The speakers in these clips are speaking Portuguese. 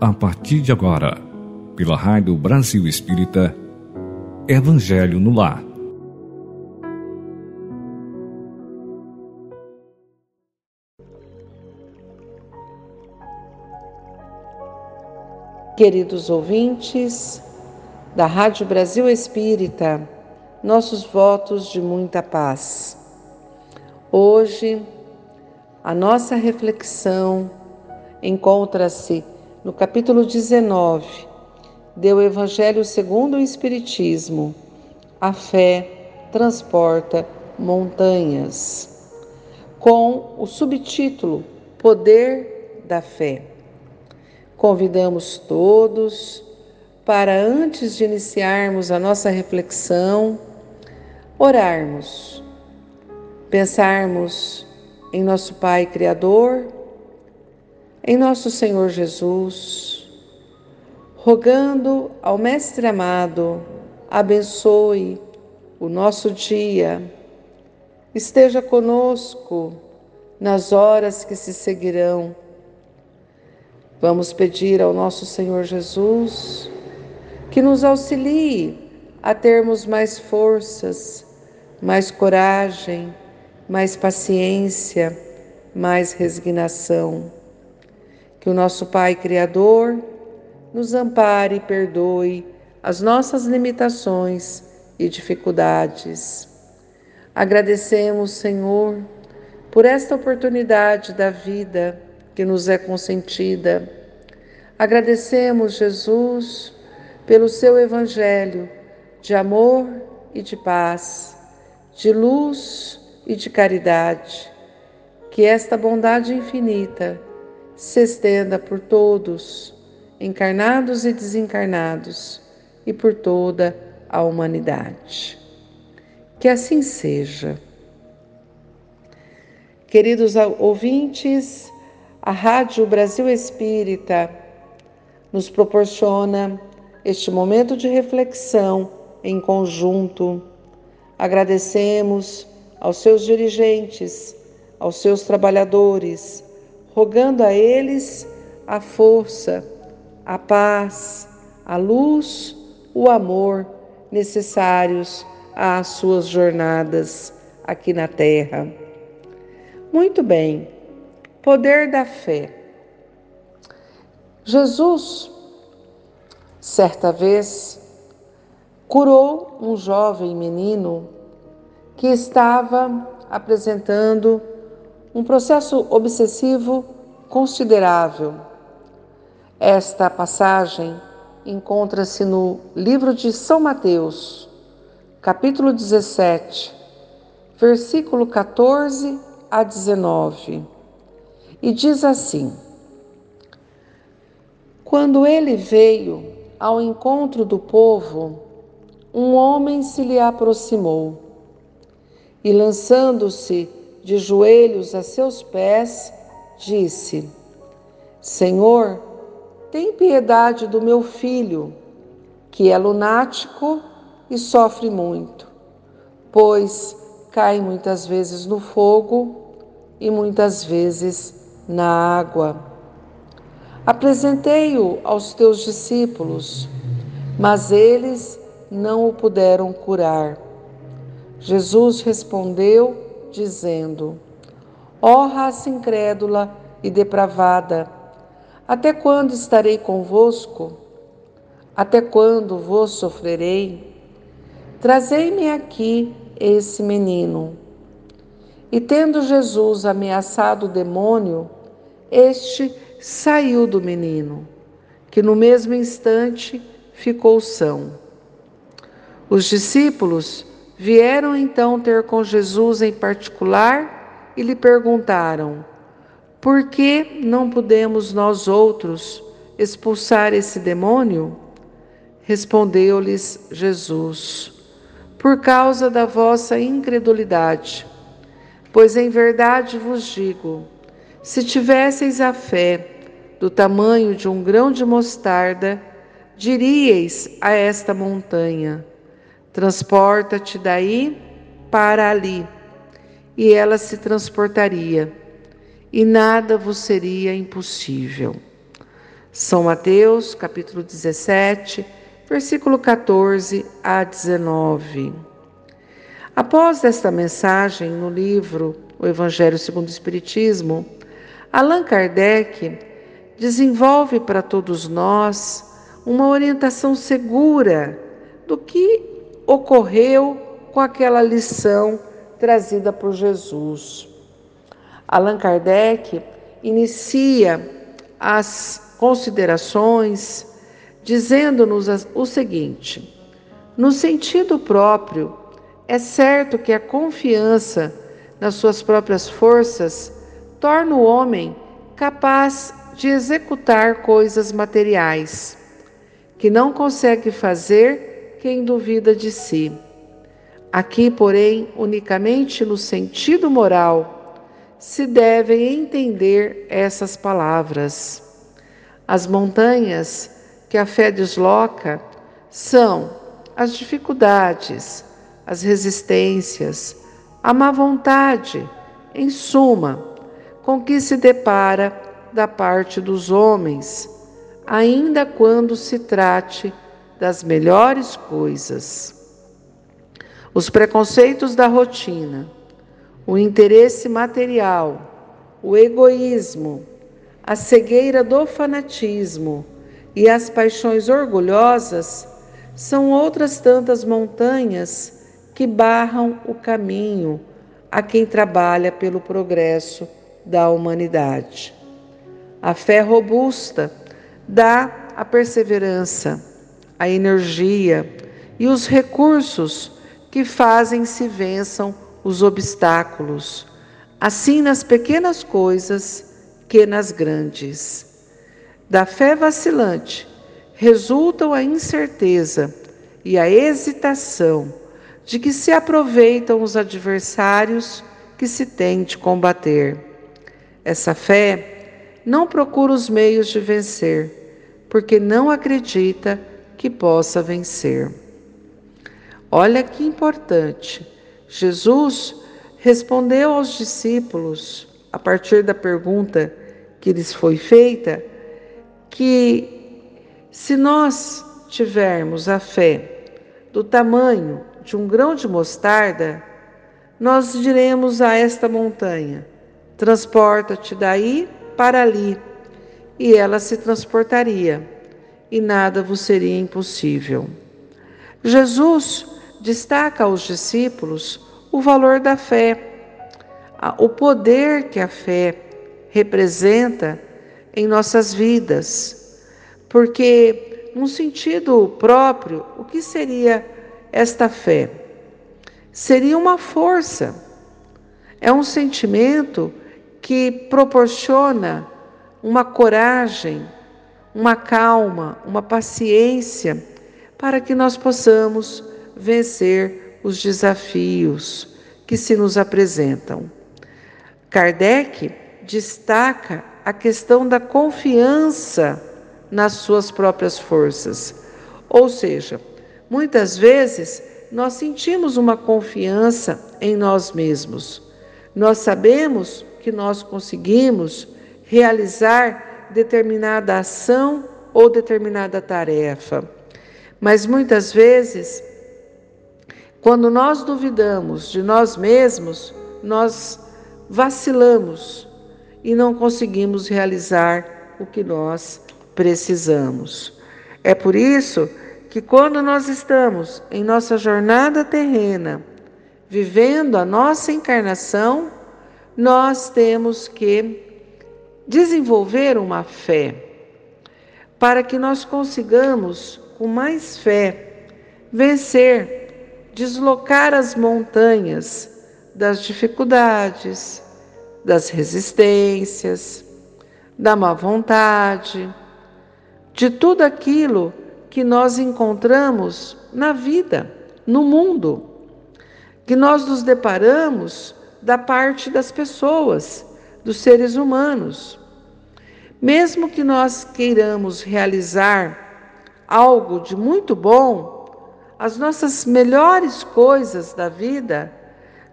a partir de agora, pela Rádio Brasil Espírita, Evangelho no Lar. Queridos ouvintes da Rádio Brasil Espírita, nossos votos de muita paz. Hoje, a nossa reflexão encontra-se no capítulo 19 do Evangelho segundo o Espiritismo. A fé transporta montanhas, com o subtítulo Poder da Fé. Convidamos todos para, antes de iniciarmos a nossa reflexão, orarmos, pensarmos em nosso Pai Criador, em nosso Senhor Jesus, rogando ao Mestre amado, abençoe o nosso dia, esteja conosco nas horas que se seguirão. Vamos pedir ao nosso Senhor Jesus que nos auxilie a termos mais forças, mais coragem, mais paciência, mais resignação. Que o nosso Pai Criador nos ampare e perdoe as nossas limitações e dificuldades. Agradecemos, Senhor, por esta oportunidade da vida que nos é consentida. Agradecemos, Jesus, pelo seu Evangelho de amor e de paz, de luz e de caridade. Que esta bondade infinita se estenda por todos, encarnados e desencarnados, e por toda a humanidade. Que assim seja. Queridos ouvintes, a Rádio Brasil Espírita nos proporciona este momento de reflexão em conjunto. Agradecemos aos seus dirigentes, aos seus trabalhadores, rogando a eles a força, a paz, a luz, o amor necessários às suas jornadas aqui na Terra. Muito bem, poder da fé. Jesus, certa vez, curou um jovem menino que estava apresentando um processo obsessivo considerável. Esta passagem encontra-se no livro de São Mateus, capítulo 17, versículo 14 a 19, e diz assim: Quando ele veio ao encontro do povo, um homem se lhe aproximou e, lançando-se de joelhos a seus pés, disse: Senhor, tem piedade do meu filho, que é lunático e sofre muito, pois cai muitas vezes no fogo e muitas vezes na água. Apresentei-o aos teus discípulos, mas eles não o puderam curar. Jesus respondeu, dizendo: Ó oh, raça incrédula e depravada, até quando estarei convosco? Até quando vos sofrerei? Trazei-me aqui esse menino. E tendo Jesus ameaçado o demônio, este saiu do menino, que no mesmo instante ficou são. Os discípulos Vieram então ter com Jesus em particular e lhe perguntaram: Por que não podemos nós outros expulsar esse demônio? Respondeu-lhes Jesus: Por causa da vossa incredulidade. Pois em verdade vos digo: se tivesseis a fé do tamanho de um grão de mostarda, diríeis a esta montanha: Transporta-te daí para ali, e ela se transportaria, e nada vos seria impossível. São Mateus, capítulo 17, versículo 14 a 19. Após esta mensagem no livro O Evangelho segundo o Espiritismo, Allan Kardec desenvolve para todos nós uma orientação segura do que ocorreu com aquela lição trazida por Jesus. Allan Kardec inicia as considerações dizendo-nos o seguinte: no sentido próprio, é certo que a confiança nas suas próprias forças torna o homem capaz de executar coisas materiais, que não consegue fazer quem duvida de si. Aqui, porém, unicamente no sentido moral, se devem entender essas palavras. As montanhas que a fé desloca são as dificuldades, as resistências, a má vontade, em suma, com que se depara da parte dos homens, ainda quando se trate das melhores coisas os preconceitos da rotina, o interesse material, o egoísmo, a cegueira do fanatismo e as paixões orgulhosas são outras tantas montanhas que barram o caminho a quem trabalha pelo progresso da humanidade. A fé robusta dá a perseverança, a energia e os recursos que fazem se vençam os obstáculos, assim nas pequenas coisas que nas grandes. Da fé vacilante resultam a incerteza e a hesitação de que se aproveitam os adversários que se tem de combater. Essa fé não procura os meios de vencer, porque não acredita que possa vencer. Olha que importante. Jesus respondeu aos discípulos, a partir da pergunta que lhes foi feita, que se nós tivermos a fé do tamanho de um grão de mostarda, nós diremos a esta montanha: transporta-te daí para ali, e ela se transportaria, e nada vos seria impossível. Jesus destaca aos discípulos o valor da fé, o poder que a fé representa em nossas vidas. Porque, num sentido próprio, o que seria esta fé? Seria uma força, é um sentimento que proporciona uma coragem, uma calma, uma paciência para que nós possamos vencer os desafios que se nos apresentam. Kardec destaca a questão da confiança nas suas próprias forças. Ou seja, muitas vezes nós sentimos uma confiança em nós mesmos. Nós sabemos que nós conseguimos realizar determinada ação ou determinada tarefa. Mas muitas vezes quando nós duvidamos de nós mesmos, nós vacilamos e não conseguimos realizar o que nós precisamos. É por isso que, quando nós estamos em nossa jornada terrena, vivendo a nossa encarnação, nós temos que desenvolver uma fé para que nós consigamos, com mais fé, vencer deslocar as montanhas das dificuldades, das resistências, da má vontade, de tudo aquilo que nós encontramos na vida, no mundo, que nós nos deparamos da parte das pessoas, dos seres humanos. Mesmo que nós queiramos realizar algo de muito bom, as nossas melhores coisas da vida,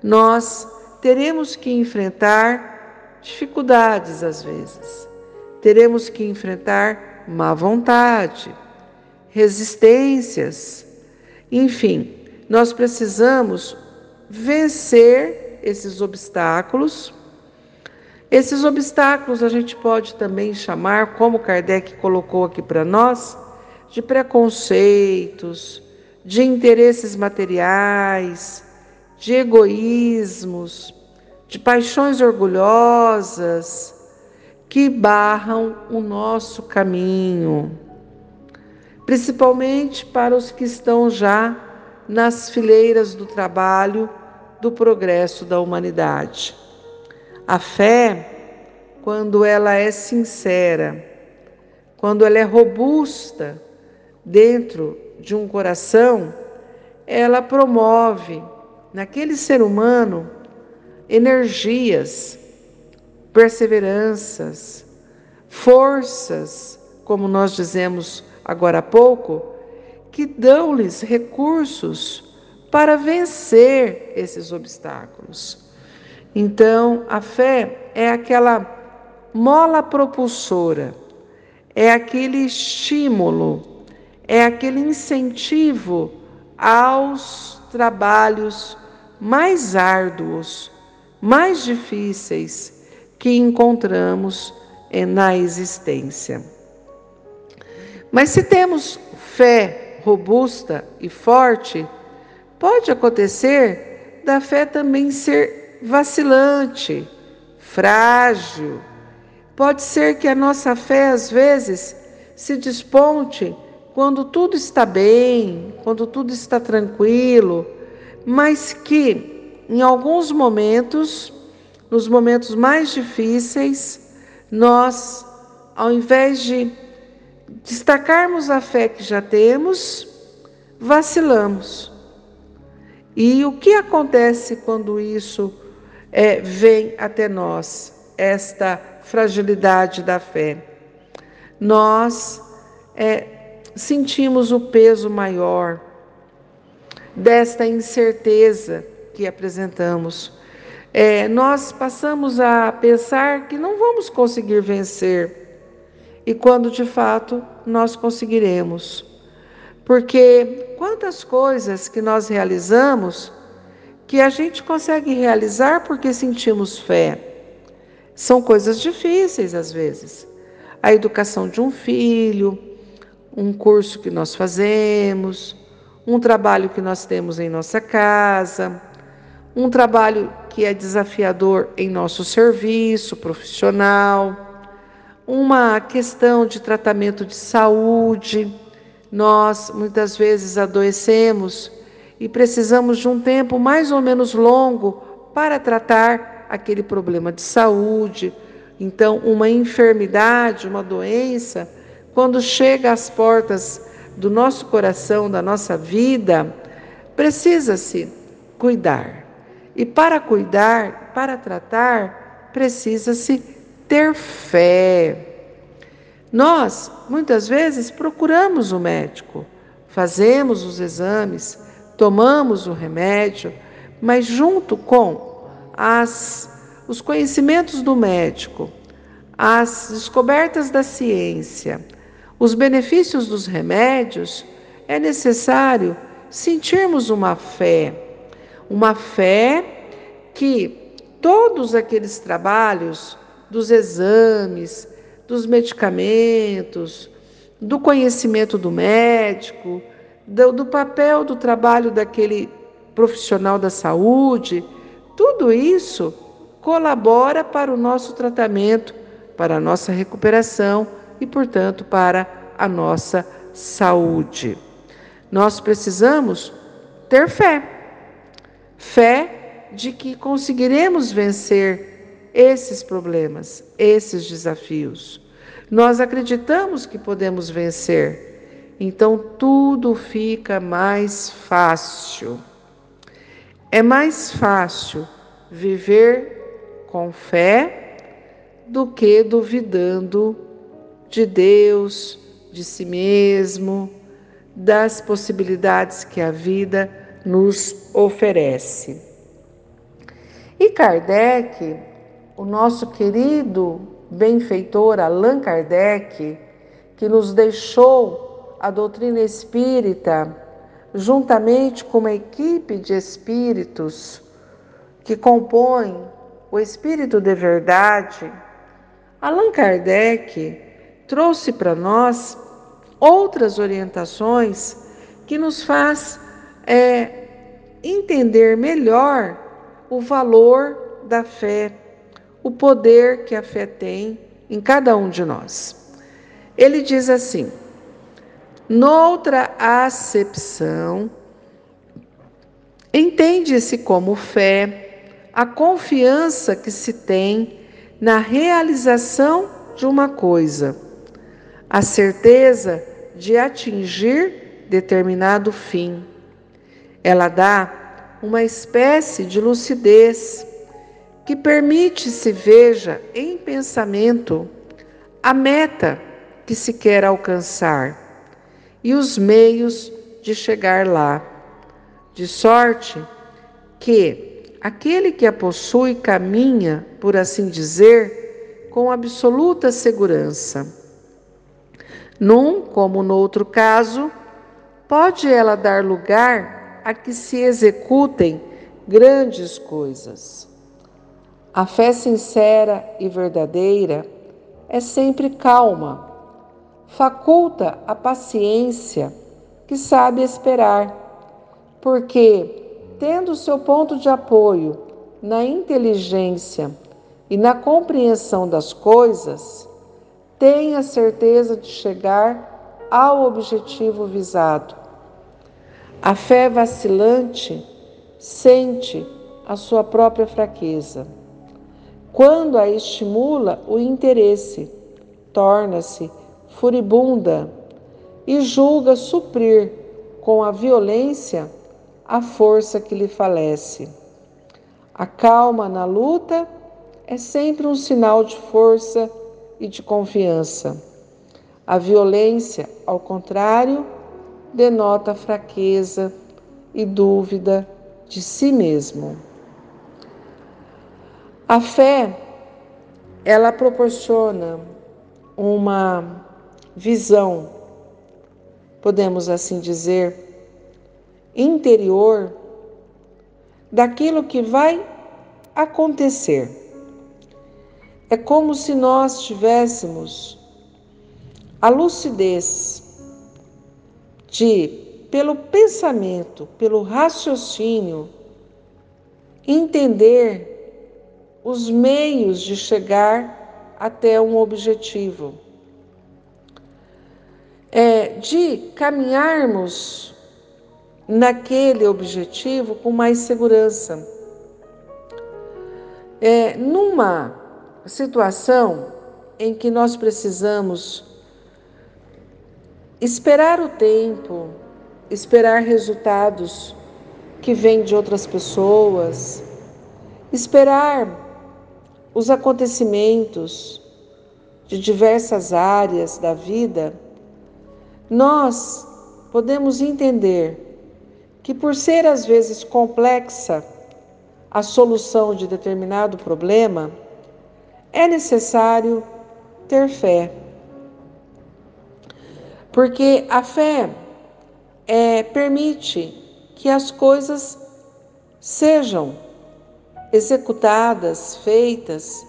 nós teremos que enfrentar dificuldades às vezes. Teremos que enfrentar má vontade, resistências. Enfim, nós precisamos vencer esses obstáculos. Esses obstáculos a gente pode também chamar, como Kardec colocou aqui para nós, de preconceitos, de interesses materiais, de egoísmos, de paixões orgulhosas que barram o nosso caminho, principalmente para os que estão já nas fileiras do trabalho do progresso da humanidade. A fé, quando ela é sincera, quando ela é robusta dentro de um coração, ela promove naquele ser humano energias, perseveranças, forças, como nós dizemos agora há pouco, que dão-lhes recursos para vencer esses obstáculos. Então, a fé é aquela mola propulsora, é aquele estímulo, é aquele incentivo aos trabalhos mais árduos, mais difíceis que encontramos na existência. Mas se temos fé robusta e forte, pode acontecer da fé também ser vacilante, frágil. Pode ser que a nossa fé, às vezes, se desponte quando tudo está bem, quando tudo está tranquilo, mas que em alguns momentos, nos momentos mais difíceis, nós, ao invés de destacarmos a fé que já temos, vacilamos. E o que acontece quando isso é, vem até nós, esta fragilidade da fé? Nós é, sentimos o peso maior desta incerteza que apresentamos. É, nós passamos a pensar que não vamos conseguir vencer, e quando de fato nós conseguiremos. Porque quantas coisas que nós realizamos que a gente consegue realizar porque sentimos fé. São coisas difíceis às vezes. A educação de um filho, um curso que nós fazemos, um trabalho que nós temos em nossa casa, um trabalho que é desafiador em nosso serviço profissional, uma questão de tratamento de saúde. Nós muitas vezes adoecemos e precisamos de um tempo mais ou menos longo para tratar aquele problema de saúde. Então, uma enfermidade, uma doença, quando chega às portas do nosso coração, da nossa vida, precisa-se cuidar. E para cuidar, para tratar, precisa-se ter fé. Nós, muitas vezes, procuramos o médico, fazemos os exames, tomamos o remédio, mas junto com as, os conhecimentos do médico, as descobertas da ciência, os benefícios dos remédios, é necessário sentirmos uma fé, uma fé que todos aqueles trabalhos dos exames, dos medicamentos, do conhecimento do médico, do, do, papel do trabalho daquele profissional da saúde, tudo isso colabora para o nosso tratamento, para a nossa recuperação e, portanto, para a nossa saúde. Nós precisamos ter fé. Fé de que conseguiremos vencer esses problemas, esses desafios. Nós acreditamos que podemos vencer, então tudo fica mais fácil. É mais fácil viver com fé do que duvidando de Deus, de si mesmo, das possibilidades que a vida nos oferece. E Kardec, o nosso querido benfeitor Allan Kardec, que nos deixou a doutrina espírita, juntamente com uma equipe de espíritos que compõem o Espírito de Verdade, Allan Kardec trouxe para nós outras orientações que nos faz é, entender melhor o valor da fé, o poder que a fé tem em cada um de nós. Ele diz assim: noutra acepção, entende-se como fé a confiança que se tem na realização de uma coisa, a certeza de atingir determinado fim. Ela dá uma espécie de lucidez que permite se veja em pensamento a meta que se quer alcançar e os meios de chegar lá, de sorte que aquele que a possui caminha, por assim dizer, com absoluta segurança. Num como no outro caso, pode ela dar lugar a que se executem grandes coisas. A fé sincera e verdadeira é sempre calma, faculta a paciência que sabe esperar, porque, tendo seu ponto de apoio na inteligência e na compreensão das coisas, tem a certeza de chegar ao objetivo visado. A fé vacilante sente a sua própria fraqueza. Quando a estimula o interesse, torna-se furibunda e julga suprir com a violência a força que lhe falece. A calma na luta é sempre um sinal de força e de confiança. A violência, ao contrário, denota fraqueza e dúvida de si mesmo. A fé, ela proporciona uma visão, podemos assim dizer, interior daquilo que vai acontecer. É como se nós tivéssemos a lucidez de, pelo pensamento, pelo raciocínio, entender os meios de chegar até um objetivo é, de caminharmos naquele objetivo com mais segurança. É, numa situação em que nós precisamos esperar o tempo, esperar resultados que vêm de outras pessoas, esperar os acontecimentos de diversas áreas da vida, nós podemos entender que, por ser às vezes complexa a solução de determinado problema, é necessário ter fé. Porque a fé é, permite que as coisas sejam executadas, feitas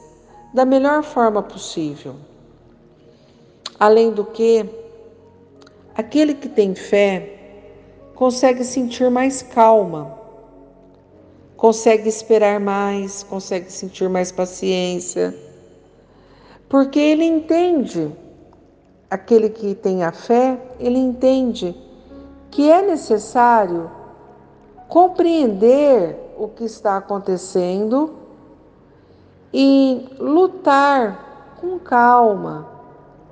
da melhor forma possível. Além do que, Aquele que tem fé consegue sentir mais calma, consegue esperar mais, consegue sentir mais paciência, porque ele entende, aquele que tem a fé, ele entende que é necessário compreender o que está acontecendo e lutar com calma,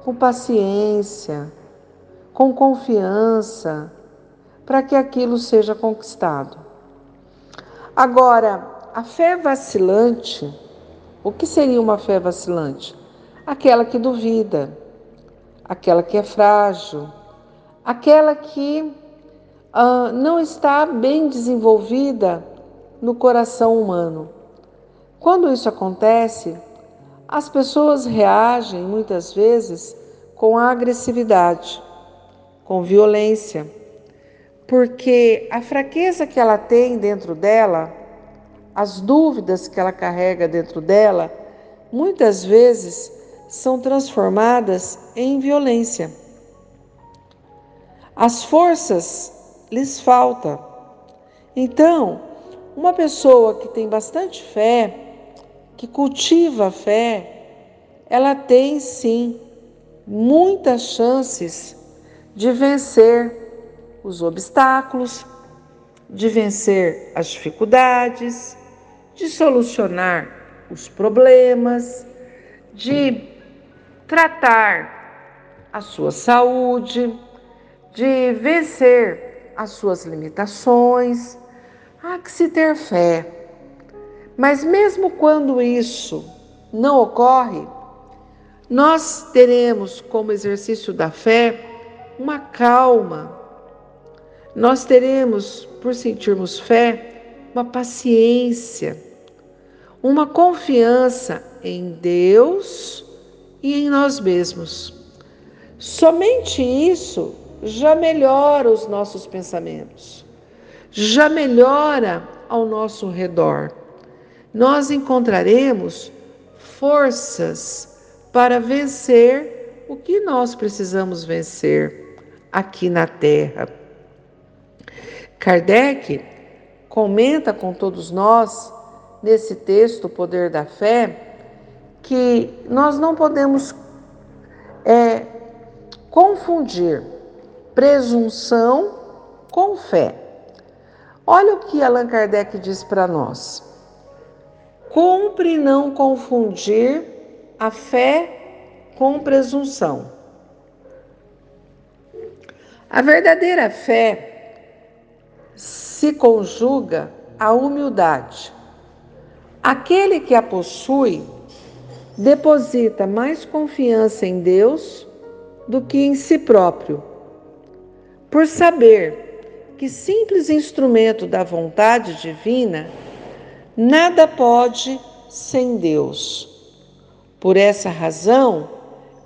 com paciência com confiança, para que aquilo seja conquistado. Agora, a fé vacilante, o que seria uma fé vacilante? Aquela que duvida, aquela que é frágil, aquela que uh, não está bem desenvolvida no coração humano. Quando isso acontece, as pessoas reagem muitas vezes com agressividade, com violência, porque a fraqueza que ela tem dentro dela, as dúvidas que ela carrega dentro dela, muitas vezes são transformadas em violência. As forças lhes faltam. Então, uma pessoa que tem bastante fé, que cultiva a fé, ela tem sim muitas chances de vencer os obstáculos, de vencer as dificuldades, de solucionar os problemas, de tratar a sua saúde, de vencer as suas limitações. Há que se ter fé. Mas mesmo quando isso não ocorre, nós teremos como exercício da fé uma calma. Nós teremos, por sentirmos fé, uma paciência, uma confiança em Deus e em nós mesmos. Somente isso já melhora os nossos pensamentos, já melhora ao nosso redor. Nós encontraremos forças para vencer o que nós precisamos vencer aqui na Terra. Kardec comenta com todos nós, nesse texto, O Poder da Fé, que nós não podemos é, confundir presunção com fé. Olha o que Allan Kardec diz para nós. Cumpre não confundir a fé com presunção. A verdadeira fé se conjuga à humildade. Aquele que a possui deposita mais confiança em Deus do que em si próprio, por saber que simples instrumento da vontade divina nada pode sem Deus. Por essa razão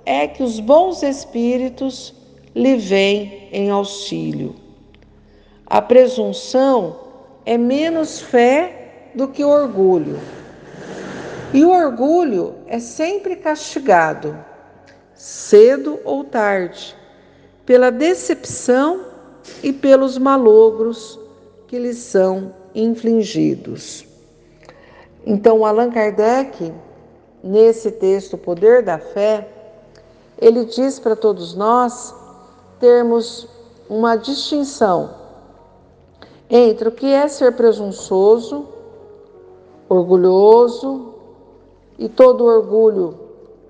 é que os bons espíritos lhe vêm em auxílio. A presunção é menos fé do que orgulho. E o orgulho é sempre castigado, cedo ou tarde, pela decepção e pelos malogros que lhes são infligidos. Então, Allan Kardec, nesse texto, O Poder da Fé, ele diz para todos nós termos uma distinção entre o que é ser presunçoso, orgulhoso, e todo orgulho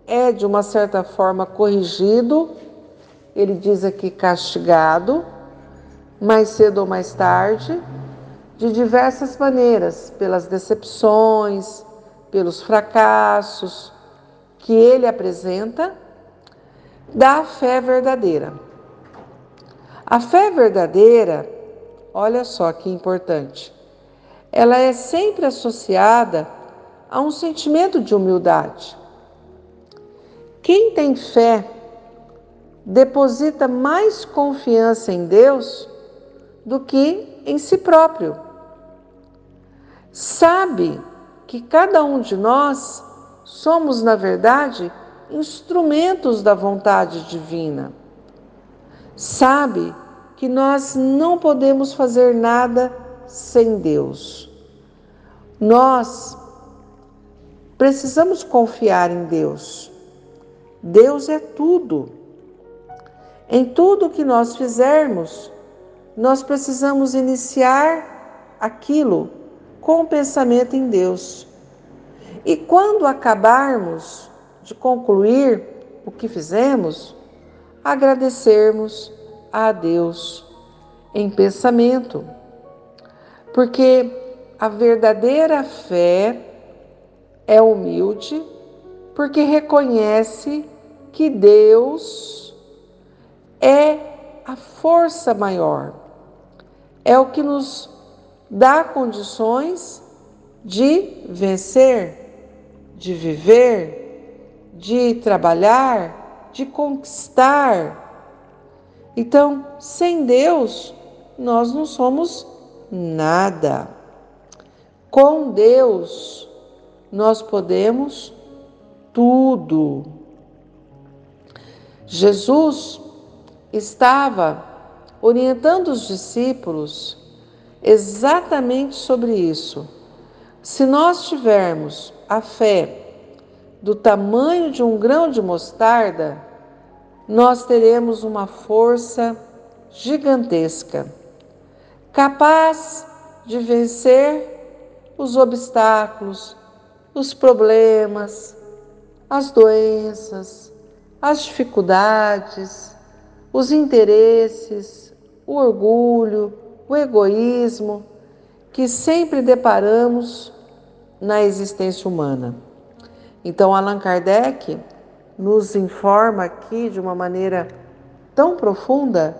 é de uma certa forma corrigido, ele diz aqui castigado, mais cedo ou mais tarde, de diversas maneiras, pelas decepções, pelos fracassos que ele apresenta, da fé verdadeira. A fé verdadeira, olha só que importante, ela é sempre associada a um sentimento de humildade. Quem tem fé deposita mais confiança em Deus do que em si próprio. Sabe que cada um de nós somos, na verdade, instrumentos da vontade divina. Sabe que nós não podemos fazer nada sem Deus. Nós Precisamos confiar em Deus. Deus é tudo. Em tudo que nós fizermos, nós precisamos iniciar aquilo com o pensamento em Deus. E quando acabarmos de concluir o que fizemos, agradecermos a Deus em pensamento. Porque a verdadeira fé é humilde porque reconhece que Deus é a força maior, é o que nos dá condições de vencer, de viver, de trabalhar, de conquistar. Então, sem Deus, nós não somos nada. Com Deus, nós podemos tudo. Jesus estava orientando os discípulos exatamente sobre isso. Se nós tivermos a fé do tamanho de um grão de mostarda, nós teremos uma força gigantesca, capaz de vencer os obstáculos, os problemas, as doenças, as dificuldades, os interesses, o orgulho, o egoísmo que sempre deparamos na existência humana. Então, Allan Kardec nos informa aqui de uma maneira tão profunda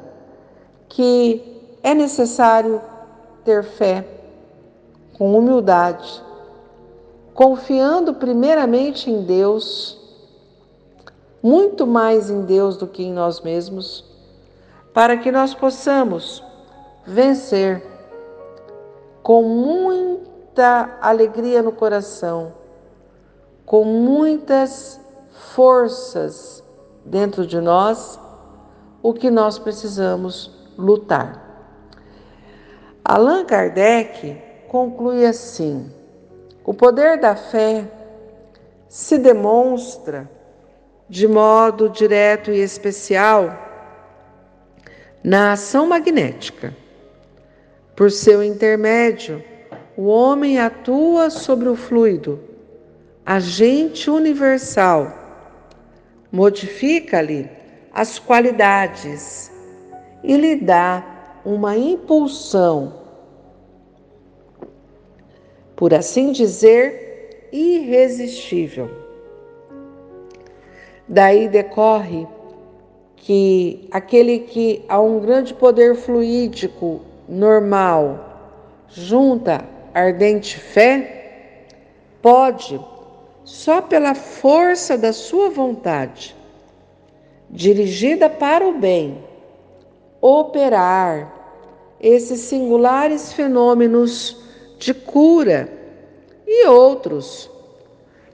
que é necessário ter fé com humildade, confiando primeiramente em Deus, muito mais em Deus do que em nós mesmos, para que nós possamos vencer com muita alegria no coração, com muitas forças dentro de nós, o que nós precisamos lutar. Allan Kardec conclui assim: o poder da fé se demonstra de modo direto e especial na ação magnética. Por seu intermédio, o homem atua sobre o fluido, agente universal, modifica-lhe as qualidades e lhe dá uma impulsão por assim dizer, irresistível. Daí decorre que aquele que a um grande poder fluídico normal junta ardente fé, pode, só pela força da sua vontade, dirigida para o bem, operar esses singulares fenômenos de cura e outros,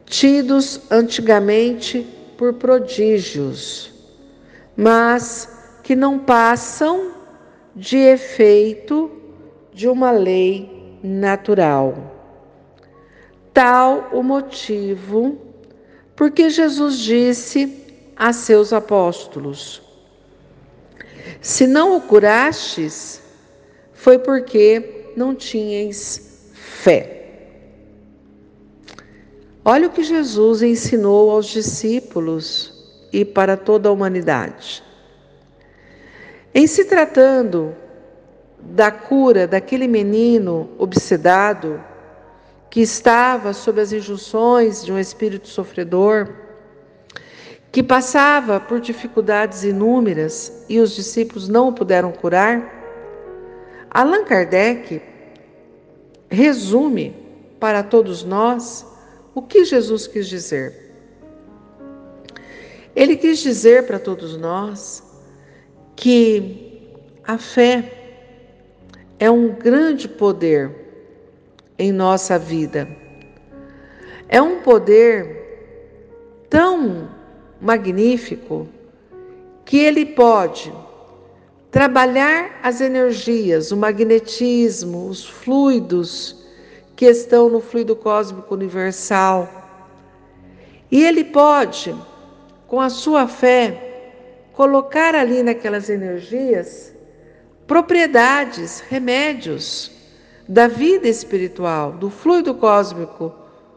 tidos antigamente por prodígios, mas que não passam de efeito de uma lei natural. Tal o motivo porque Jesus disse a seus apóstolos: Se não o curastes, foi porque não tinhas fé. Olha o que Jesus ensinou aos discípulos e para toda a humanidade. Em se tratando da cura daquele menino obsedado que estava sob as injunções de um espírito sofredor, que passava por dificuldades inúmeras e os discípulos não o puderam curar, Allan Kardec resume para todos nós o que Jesus quis dizer. Ele quis dizer para todos nós que a fé é um grande poder em nossa vida. É um poder tão magnífico que ele pode trabalhar as energias, o magnetismo, os fluidos que estão no fluido cósmico universal. E ele pode, com a sua fé, colocar ali naquelas energias propriedades, remédios da vida espiritual, do fluido cósmico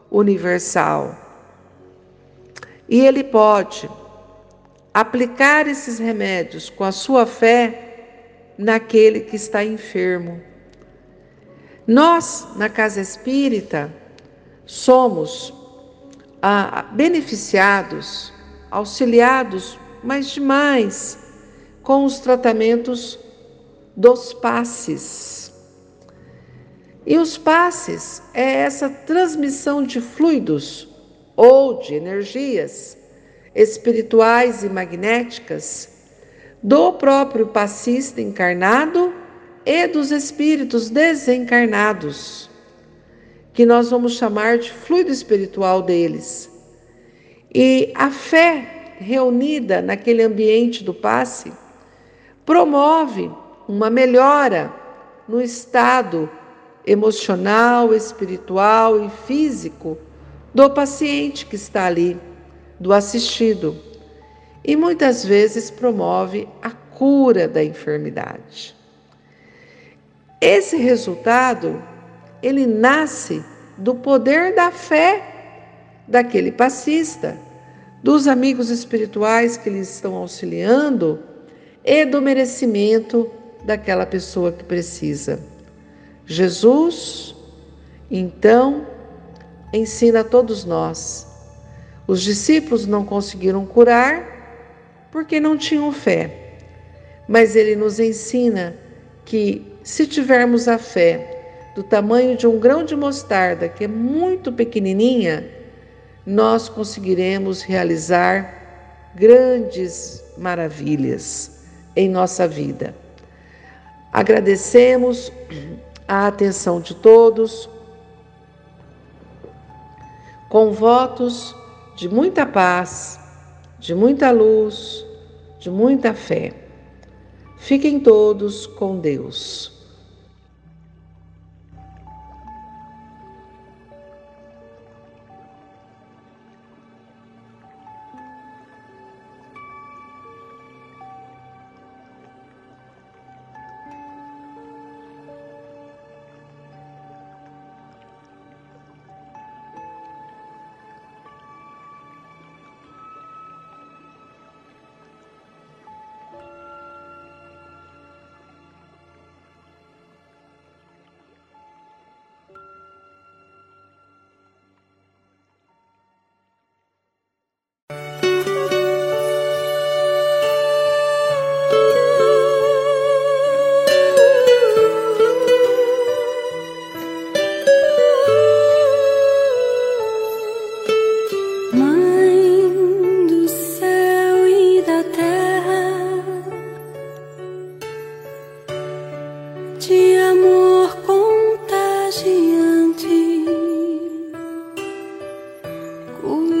universal. E ele pode aplicar esses remédios com a sua fé naquele que está enfermo. Nós, na casa espírita, somos ah, beneficiados, auxiliados, mas demais com os tratamentos dos passes. E os passes é essa transmissão de fluidos ou de energias espirituais e magnéticas do próprio passista encarnado e dos espíritos desencarnados, que nós vamos chamar de fluido espiritual deles. E a fé reunida naquele ambiente do passe promove uma melhora no estado emocional, espiritual e físico do paciente que está ali, do assistido, e muitas vezes promove a cura da enfermidade. Esse resultado, ele nasce do poder da fé daquele passista, dos amigos espirituais que lhe estão auxiliando e do merecimento daquela pessoa que precisa. Jesus, então, ensina a todos nós. Os discípulos não conseguiram curar porque não tinham fé, mas ele nos ensina que se tivermos a fé do tamanho de um grão de mostarda, que é muito pequenininha, nós conseguiremos realizar grandes maravilhas em nossa vida. Agradecemos a atenção de todos, com votos de muita paz, de muita luz, de muita fé. Fiquem todos com Deus. Ooh.